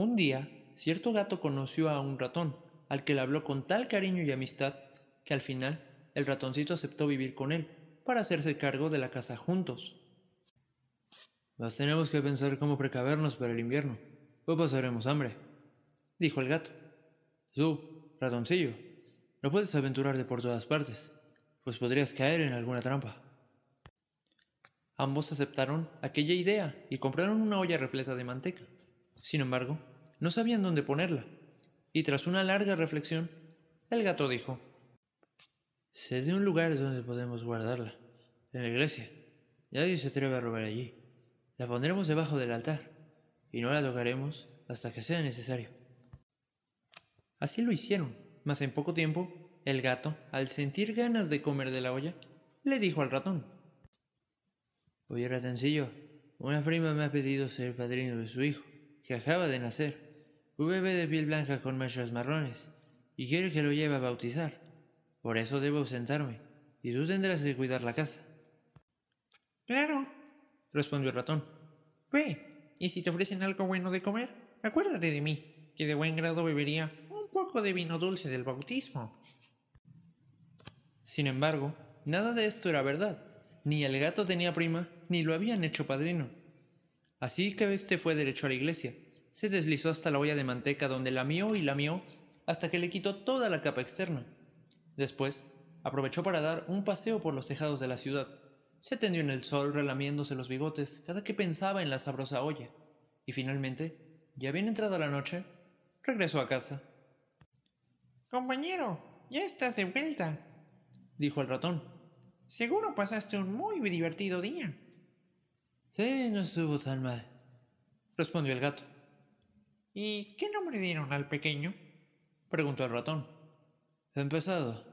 Un día, cierto gato conoció a un ratón, al que le habló con tal cariño y amistad que al final el ratoncito aceptó vivir con él para hacerse cargo de la casa juntos. Mas tenemos que pensar cómo precavernos para el invierno, o pasaremos hambre, dijo el gato. Tú, ratoncillo, no puedes aventurarte por todas partes, pues podrías caer en alguna trampa. Ambos aceptaron aquella idea y compraron una olla repleta de manteca. Sin embargo, no sabían dónde ponerla, y tras una larga reflexión, el gato dijo, Sé de un lugar donde podemos guardarla, en la iglesia. Nadie se atreve a robar allí. La pondremos debajo del altar, y no la tocaremos hasta que sea necesario. Así lo hicieron, mas en poco tiempo, el gato, al sentir ganas de comer de la olla, le dijo al ratón, Oye ratoncillo, una prima me ha pedido ser padrino de su hijo, que acaba de nacer. Un bebé de piel blanca con manchas marrones, y quiere que lo lleve a bautizar. Por eso debo ausentarme, y tú tendrás que cuidar la casa. Claro, respondió el ratón. Ve, y si te ofrecen algo bueno de comer, acuérdate de mí, que de buen grado bebería un poco de vino dulce del bautismo. Sin embargo, nada de esto era verdad. Ni el gato tenía prima, ni lo habían hecho padrino. Así que este fue derecho a la iglesia. Se deslizó hasta la olla de manteca donde lamió y lamió hasta que le quitó toda la capa externa. Después, aprovechó para dar un paseo por los tejados de la ciudad. Se tendió en el sol relamiéndose los bigotes cada que pensaba en la sabrosa olla. Y finalmente, ya bien entrada la noche, regresó a casa. Compañero, ya estás de vuelta, dijo el ratón. Seguro pasaste un muy divertido día. Sí, no estuvo tan mal, respondió el gato. ¿Y qué nombre dieron al pequeño? preguntó el ratón. Empezado,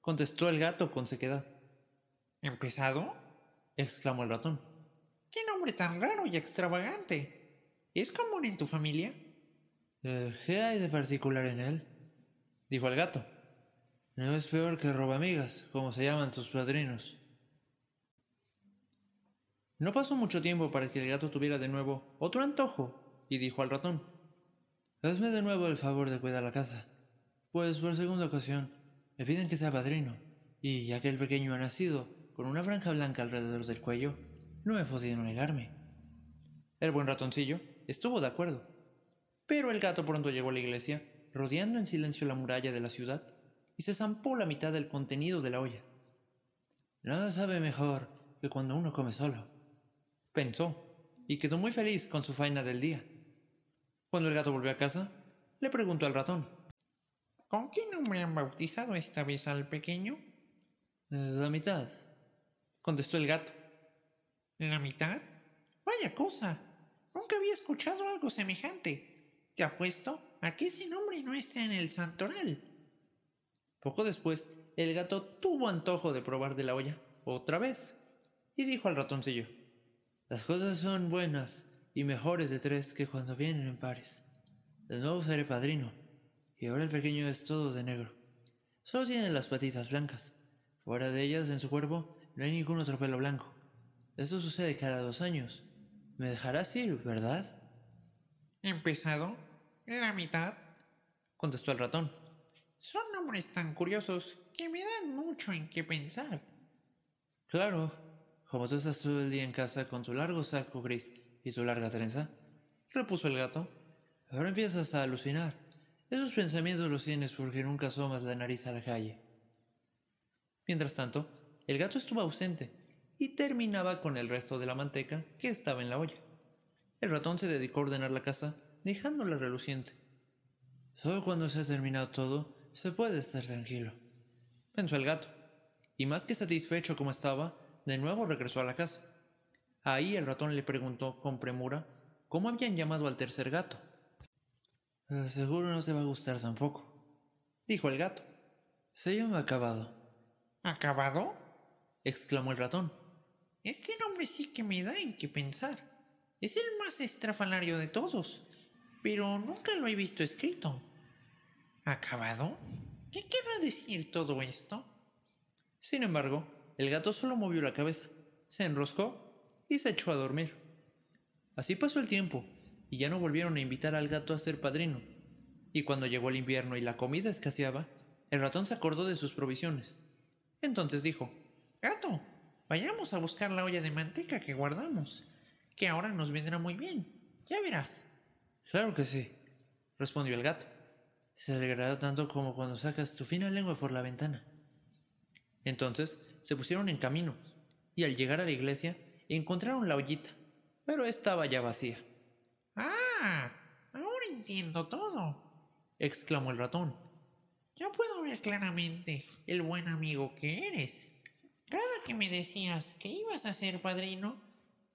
contestó el gato con sequedad. ¿Empezado? exclamó el ratón. ¿Qué nombre tan raro y extravagante? ¿Es común en tu familia? Eh, ¿Qué hay de particular en él? dijo el gato. No es peor que roba amigas, como se llaman tus padrinos. No pasó mucho tiempo para que el gato tuviera de nuevo otro antojo y dijo al ratón, Hazme de nuevo el favor de cuidar la casa, pues por segunda ocasión me piden que sea padrino, y ya que el pequeño ha nacido con una franja blanca alrededor del cuello, no he podido negarme. El buen ratoncillo estuvo de acuerdo, pero el gato pronto llegó a la iglesia, rodeando en silencio la muralla de la ciudad, y se zampó la mitad del contenido de la olla. Nada sabe mejor que cuando uno come solo, pensó, y quedó muy feliz con su faena del día. Cuando el gato volvió a casa, le preguntó al ratón. ¿Con qué nombre han bautizado esta vez al pequeño? La mitad, contestó el gato. ¿La mitad? Vaya cosa. Nunca había escuchado algo semejante. Te apuesto a que ese nombre no está en el santoral. Poco después, el gato tuvo antojo de probar de la olla, otra vez, y dijo al ratoncillo, Las cosas son buenas y mejores de tres que cuando vienen en pares. De nuevo seré padrino, y ahora el pequeño es todo de negro. Solo tiene las patitas blancas. Fuera de ellas, en su cuerpo, no hay ningún otro pelo blanco. Esto sucede cada dos años. Me dejarás ir, ¿verdad? ¿Empezado? ¿La mitad? contestó el ratón. Son nombres tan curiosos que me dan mucho en qué pensar. Claro, como tú estás todo el día en casa con tu largo saco gris y su larga trenza, repuso el gato. Ahora empiezas a alucinar. Esos pensamientos los tienes porque nunca asomas la nariz a la calle. Mientras tanto, el gato estuvo ausente y terminaba con el resto de la manteca que estaba en la olla. El ratón se dedicó a ordenar la casa, dejándola reluciente. Solo cuando se ha terminado todo, se puede estar tranquilo, pensó el gato, y más que satisfecho como estaba, de nuevo regresó a la casa. Ahí el ratón le preguntó con premura cómo habían llamado al tercer gato. "Eh, seguro no te va a gustar tampoco, dijo el gato. Se llama Acabado. ¿Acabado? exclamó el ratón. Este nombre sí que me da en qué pensar. Es el más estrafalario de todos, pero nunca lo he visto escrito. ¿Acabado? ¿Qué querrá decir todo esto? Sin embargo, el gato solo movió la cabeza, se enroscó y se echó a dormir. Así pasó el tiempo, y ya no volvieron a invitar al gato a ser padrino. Y cuando llegó el invierno y la comida escaseaba, el ratón se acordó de sus provisiones. Entonces dijo, Gato, vayamos a buscar la olla de manteca que guardamos, que ahora nos vendrá muy bien. Ya verás. Claro que sí, respondió el gato. Se alegrará tanto como cuando sacas tu fina lengua por la ventana. Entonces se pusieron en camino, y al llegar a la iglesia encontraron la ollita, pero estaba ya vacía. ¡Ah! Ahora entiendo todo, exclamó el ratón. Ya puedo ver claramente el buen amigo que eres. Cada que me decías que ibas a ser padrino,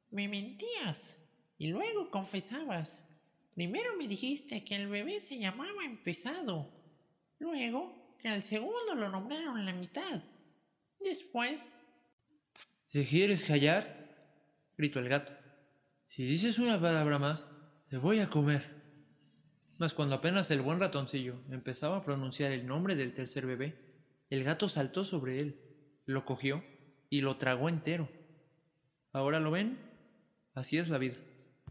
me mentías y luego confesabas. Primero me dijiste que el bebé se llamaba Empezado, luego que al segundo lo nombraron la mitad. Después... Si quieres callar, gritó el gato. Si dices una palabra más, te voy a comer. Mas cuando apenas el buen ratoncillo empezaba a pronunciar el nombre del tercer bebé, el gato saltó sobre él, lo cogió y lo tragó entero. ¿Ahora lo ven? Así es la vida.